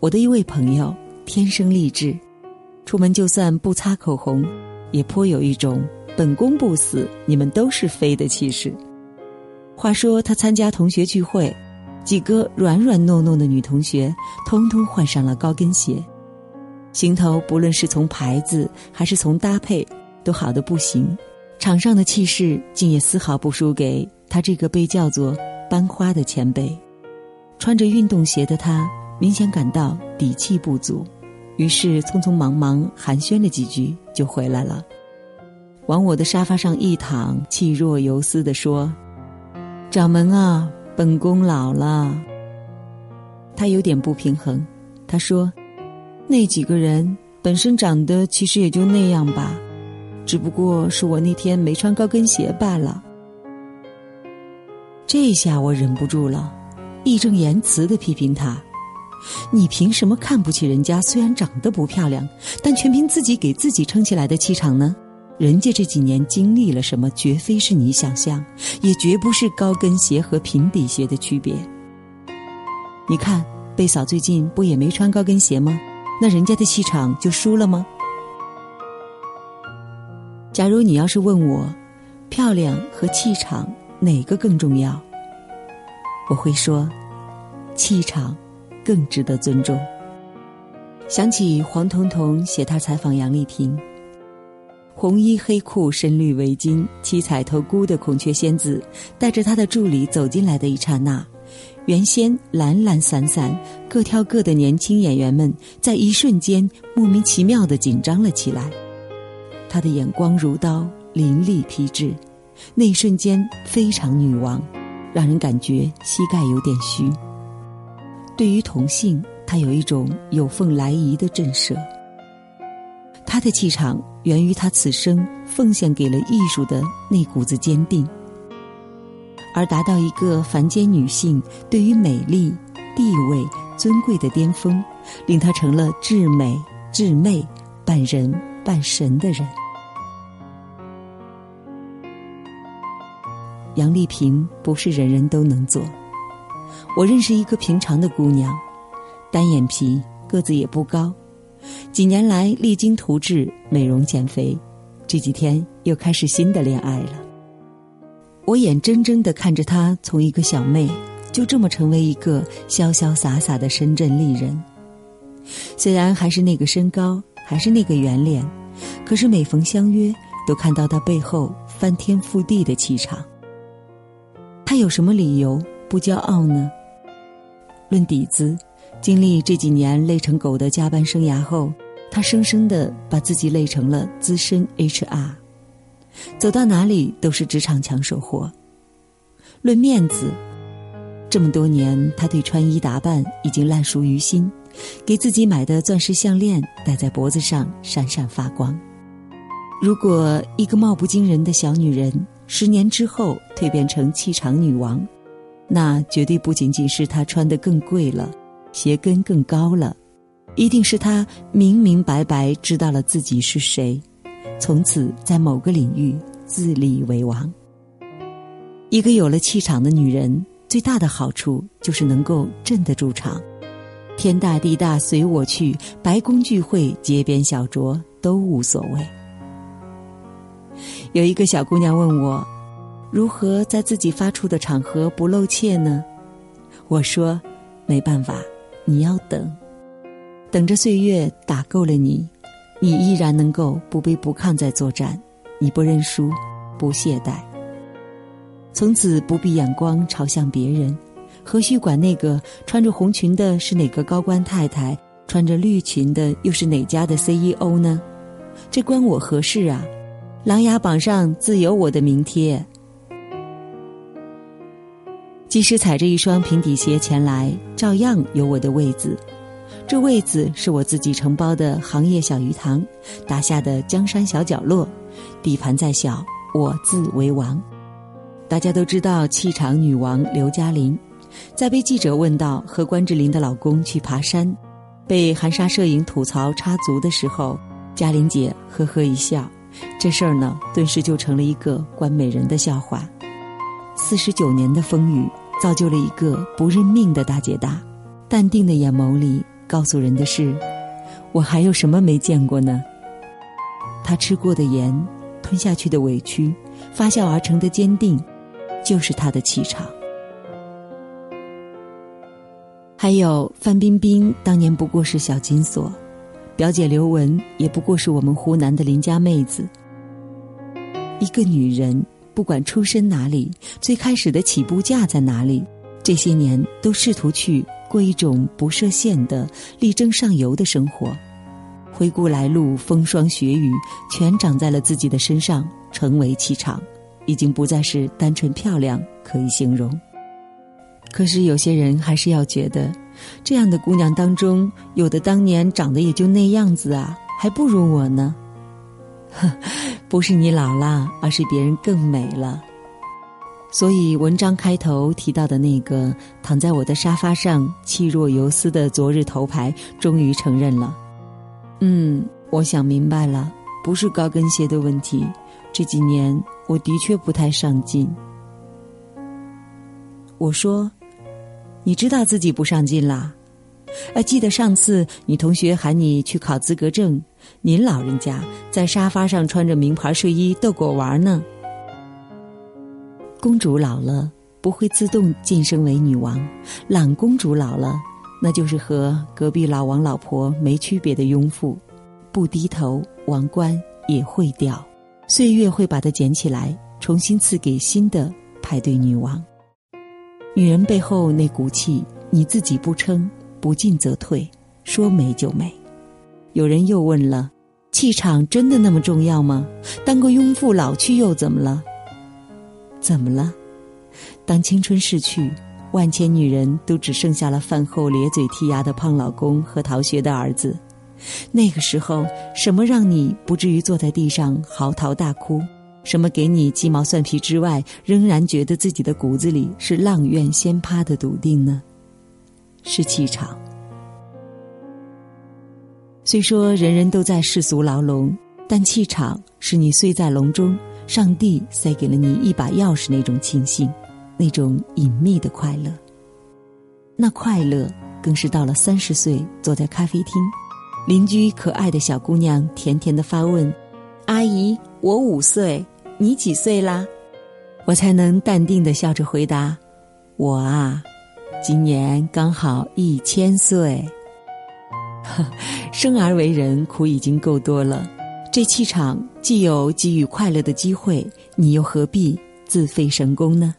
我的一位朋友天生丽质，出门就算不擦口红，也颇有一种本宫不死，你们都是妃的气势。话说他参加同学聚会，几个软软糯糯的女同学，通通换上了高跟鞋，行头不论是从牌子还是从搭配，都好的不行。场上的气势竟也丝毫不输给他这个被叫做“班花”的前辈。穿着运动鞋的他。明显感到底气不足，于是匆匆忙忙寒暄了几句就回来了，往我的沙发上一躺，气若游丝地说：“掌门啊，本宫老了。”他有点不平衡，他说：“那几个人本身长得其实也就那样吧，只不过是我那天没穿高跟鞋罢了。”这下我忍不住了，义正言辞的批评他。你凭什么看不起人家？虽然长得不漂亮，但全凭自己给自己撑起来的气场呢？人家这几年经历了什么，绝非是你想象，也绝不是高跟鞋和平底鞋的区别。你看贝嫂最近不也没穿高跟鞋吗？那人家的气场就输了吗？假如你要是问我，漂亮和气场哪个更重要？我会说，气场。更值得尊重。想起黄彤彤写他采访杨丽萍，红衣黑裤深绿围巾七彩头箍的孔雀仙子，带着她的助理走进来的一刹那，原先懒懒散散、各挑各的年轻演员们，在一瞬间莫名其妙的紧张了起来。她的眼光如刀，凌厉批致，那一瞬间非常女王，让人感觉膝盖有点虚。对于同性，他有一种有凤来仪的震慑。他的气场源于他此生奉献给了艺术的那股子坚定，而达到一个凡间女性对于美丽、地位、尊贵的巅峰，令他成了至美至媚、半人半神的人。杨丽萍不是人人都能做。我认识一个平常的姑娘，单眼皮，个子也不高，几年来励精图治，美容减肥，这几天又开始新的恋爱了。我眼睁睁的看着她从一个小妹，就这么成为一个潇潇洒洒的深圳丽人。虽然还是那个身高，还是那个圆脸，可是每逢相约，都看到她背后翻天覆地的气场。她有什么理由？不骄傲呢？论底子，经历这几年累成狗的加班生涯后，他生生的把自己累成了资深 HR，走到哪里都是职场抢手货。论面子，这么多年他对穿衣打扮已经烂熟于心，给自己买的钻石项链戴在脖子上闪闪发光。如果一个貌不惊人的小女人，十年之后蜕变成气场女王。那绝对不仅仅是他穿得更贵了，鞋跟更高了，一定是他明明白白知道了自己是谁，从此在某个领域自立为王。一个有了气场的女人，最大的好处就是能够镇得住场，天大地大随我去，白宫聚会街边小酌都无所谓。有一个小姑娘问我。如何在自己发出的场合不露怯呢？我说，没办法，你要等，等着岁月打够了你，你依然能够不卑不亢在作战，你不认输，不懈怠，从此不必眼光朝向别人，何须管那个穿着红裙的是哪个高官太太，穿着绿裙的又是哪家的 CEO 呢？这关我何事啊？琅琊榜上自有我的名帖。即使踩着一双平底鞋前来，照样有我的位子。这位子是我自己承包的行业小鱼塘，打下的江山小角落。底盘再小，我自为王。大家都知道气场女王刘嘉玲，在被记者问到和关之琳的老公去爬山，被含沙射影吐槽插足的时候，嘉玲姐呵呵一笑，这事儿呢，顿时就成了一个关美人的笑话。四十九年的风雨，造就了一个不认命的大姐大。淡定的眼眸里告诉人的是：我还有什么没见过呢？他吃过的盐，吞下去的委屈，发酵而成的坚定，就是他的气场。还有范冰冰当年不过是小金锁，表姐刘雯也不过是我们湖南的邻家妹子。一个女人，不管出身哪里，最开始的起步价在哪里，这些年都试图去过一种不设限的、力争上游的生活。回顾来路，风霜雪雨，全长在了自己的身上，成为气场，已经不再是单纯漂亮可以形容。可是有些人还是要觉得，这样的姑娘当中，有的当年长得也就那样子啊，还不如我呢。不是你老了，而是别人更美了。所以文章开头提到的那个躺在我的沙发上气若游丝的昨日头牌，终于承认了。嗯，我想明白了，不是高跟鞋的问题。这几年我的确不太上进。我说。你知道自己不上进啦？哎，记得上次你同学喊你去考资格证，您老人家在沙发上穿着名牌睡衣逗狗玩呢。公主老了不会自动晋升为女王，懒公主老了那就是和隔壁老王老婆没区别的庸妇，不低头王冠也会掉，岁月会把它捡起来，重新赐给新的派对女王。女人背后那股气，你自己不撑，不进则退，说没就没。有人又问了：气场真的那么重要吗？当个庸妇老去又怎么了？怎么了？当青春逝去，万千女人都只剩下了饭后咧嘴剔牙的胖老公和逃学的儿子。那个时候，什么让你不至于坐在地上嚎啕大哭？什么给你鸡毛蒜皮之外，仍然觉得自己的骨子里是阆苑仙葩的笃定呢？是气场。虽说人人都在世俗牢笼，但气场是你虽在笼中，上帝塞给了你一把钥匙那种庆幸，那种隐秘的快乐。那快乐更是到了三十岁，坐在咖啡厅，邻居可爱的小姑娘甜甜的发问：“阿姨，我五岁。”你几岁啦？我才能淡定的笑着回答：“我啊，今年刚好一千岁。生而为人，苦已经够多了，这气场既有给予快乐的机会，你又何必自废神功呢？”